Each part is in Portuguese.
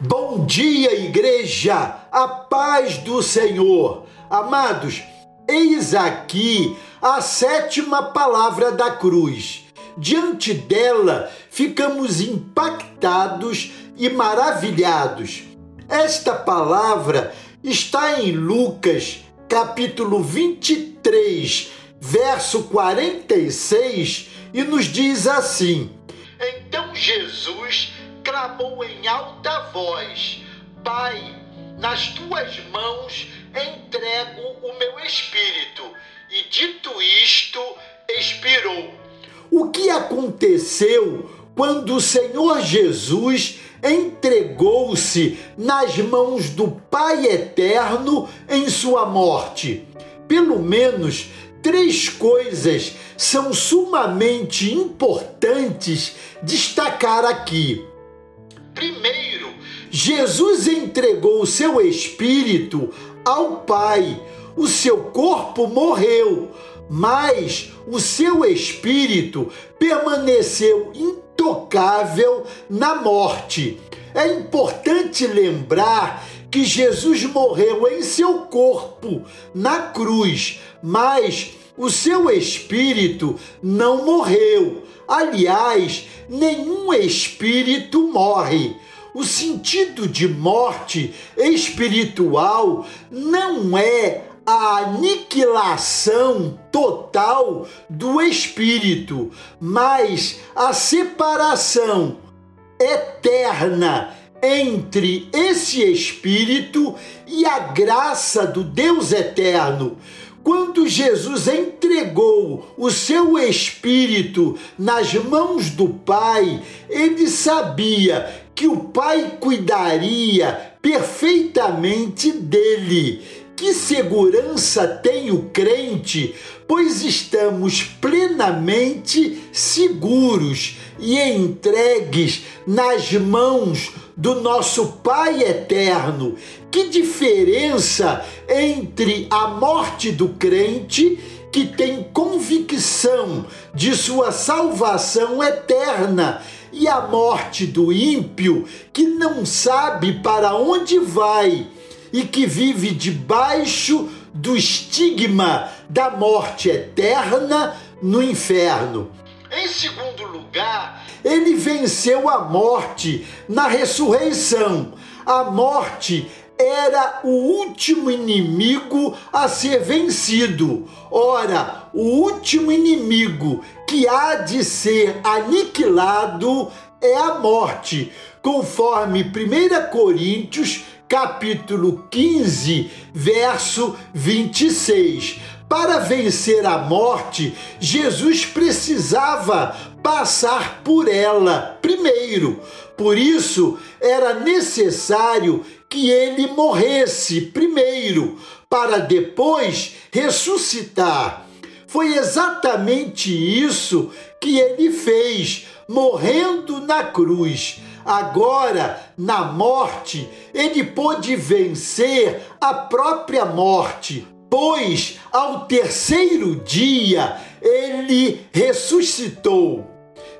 Bom dia, igreja, a paz do Senhor. Amados, eis aqui a sétima palavra da cruz. Diante dela, ficamos impactados e maravilhados. Esta palavra está em Lucas, capítulo 23, verso 46, e nos diz assim: Então Jesus clamou em alta voz: Pai, nas tuas mãos entrego o meu espírito. E dito isto, expirou. O que aconteceu quando o Senhor Jesus entregou-se nas mãos do Pai Eterno em sua morte? Pelo menos três coisas são sumamente importantes destacar aqui. Primeiro, Jesus entregou o seu espírito ao Pai. O seu corpo morreu, mas o seu espírito permaneceu intocável na morte. É importante lembrar que Jesus morreu em seu corpo na cruz, mas o seu espírito não morreu. Aliás, nenhum espírito morre. O sentido de morte espiritual não é a aniquilação total do espírito, mas a separação eterna entre esse espírito e a graça do Deus eterno. Quando Jesus entregou o seu espírito nas mãos do Pai, ele sabia que o Pai cuidaria perfeitamente dele. Que segurança tem o crente, pois estamos plenamente seguros e entregues nas mãos do nosso Pai eterno. Que diferença entre a morte do crente que tem convicção de sua salvação eterna e a morte do ímpio que não sabe para onde vai e que vive debaixo do estigma da morte eterna no inferno. Em segundo lugar, ele venceu a morte na ressurreição. A morte era o último inimigo a ser vencido. Ora, o último inimigo que há de ser aniquilado é a morte, conforme 1 Coríntios capítulo 15, verso 26. Para vencer a morte, Jesus precisava passar por ela primeiro. Por isso, era necessário que ele morresse primeiro, para depois ressuscitar. Foi exatamente isso que ele fez, morrendo na cruz. Agora, na morte, ele pôde vencer a própria morte pois ao terceiro dia ele ressuscitou.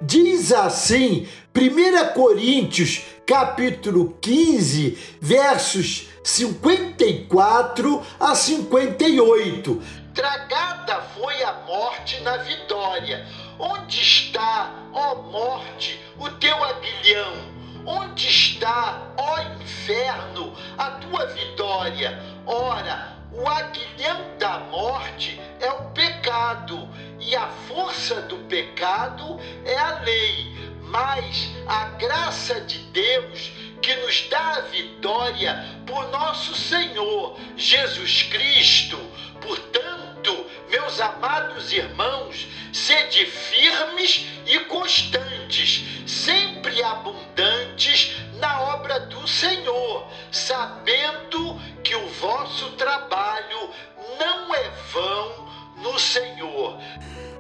Diz assim, 1 Coríntios, capítulo 15, versos 54 a 58. Tragada foi a morte na vitória. Onde está, ó morte, o teu aguilhão? Onde está, ó inferno, a tua vitória? Ora, o aguilhão da morte é o pecado e a força do pecado é a lei. Mas a graça de Deus que nos dá a vitória por nosso Senhor Jesus Cristo. Portanto, meus amados irmãos, sede firmes e constantes, na obra do Senhor, sabendo que o vosso trabalho não é vão no Senhor.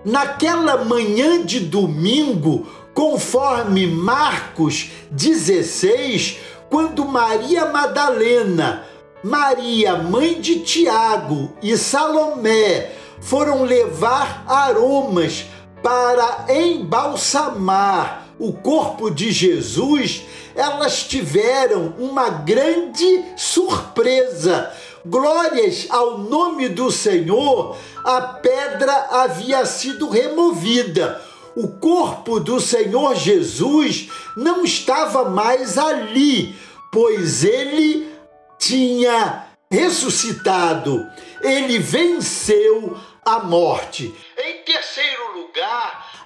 Naquela manhã de domingo, conforme Marcos 16, quando Maria Madalena, Maria, mãe de Tiago e Salomé foram levar aromas para embalsamar o corpo de Jesus, elas tiveram uma grande surpresa. Glórias ao nome do Senhor, a pedra havia sido removida. O corpo do Senhor Jesus não estava mais ali, pois ele tinha ressuscitado. Ele venceu a morte. Em terceiro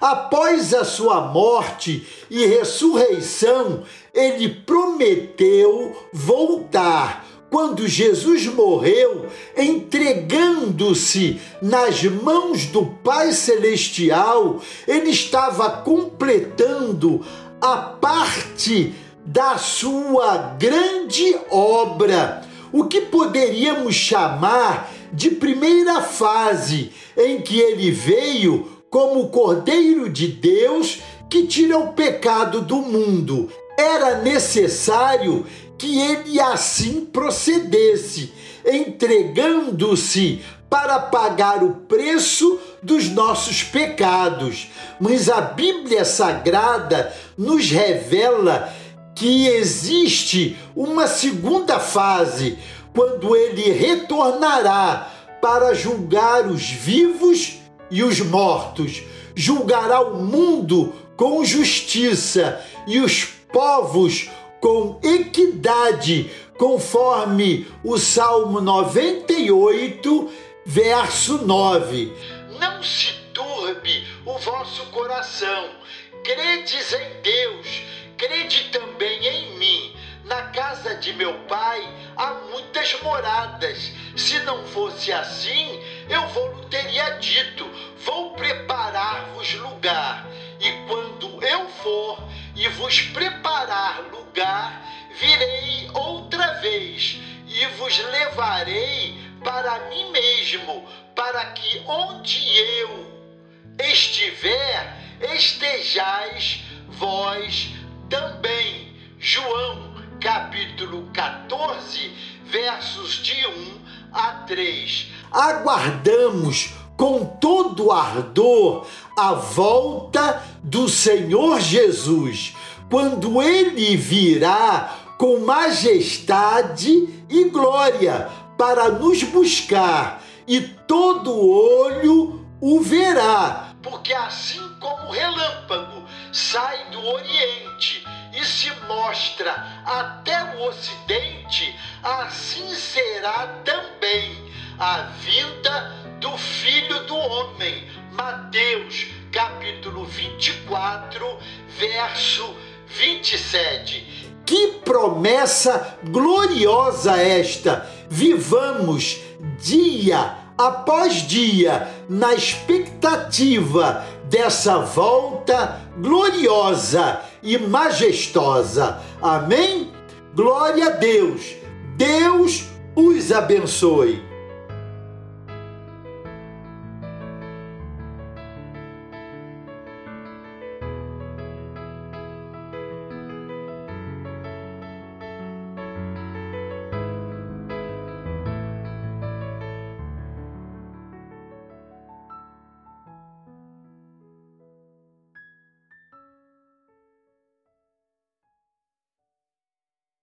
após a sua morte e ressurreição, ele prometeu voltar. Quando Jesus morreu, entregando-se nas mãos do Pai Celestial, ele estava completando a parte da sua grande obra, o que poderíamos chamar de primeira fase, em que ele veio como o Cordeiro de Deus que tira o pecado do mundo. Era necessário que ele assim procedesse, entregando-se para pagar o preço dos nossos pecados. Mas a Bíblia Sagrada nos revela que existe uma segunda fase, quando ele retornará para julgar os vivos e os mortos, julgará o mundo com justiça e os povos com equidade, conforme o Salmo 98, verso 9. Não se turbe o vosso coração, credes em Deus, crede também em mim na casa de meu pai há muitas moradas. Se não fosse assim, eu vou teria dito: vos preparar lugar, virei outra vez e vos levarei para mim mesmo, para que onde eu estiver, estejais vós também. João capítulo 14, versos de 1 a 3. Aguardamos com todo ardor a volta do Senhor Jesus, quando ele virá com majestade e glória para nos buscar, e todo olho o verá, porque assim como o relâmpago sai do Oriente e se mostra até o Ocidente, assim será também a vinda do Filho do Homem. Mateus capítulo 24, verso 27. Que promessa gloriosa esta! Vivamos dia após dia na expectativa dessa volta gloriosa e majestosa. Amém? Glória a Deus. Deus os abençoe.